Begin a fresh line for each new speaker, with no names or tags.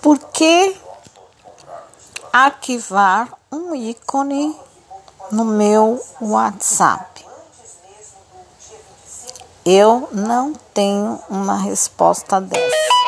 Por que arquivar um ícone no meu WhatsApp? Eu não tenho uma resposta dessa.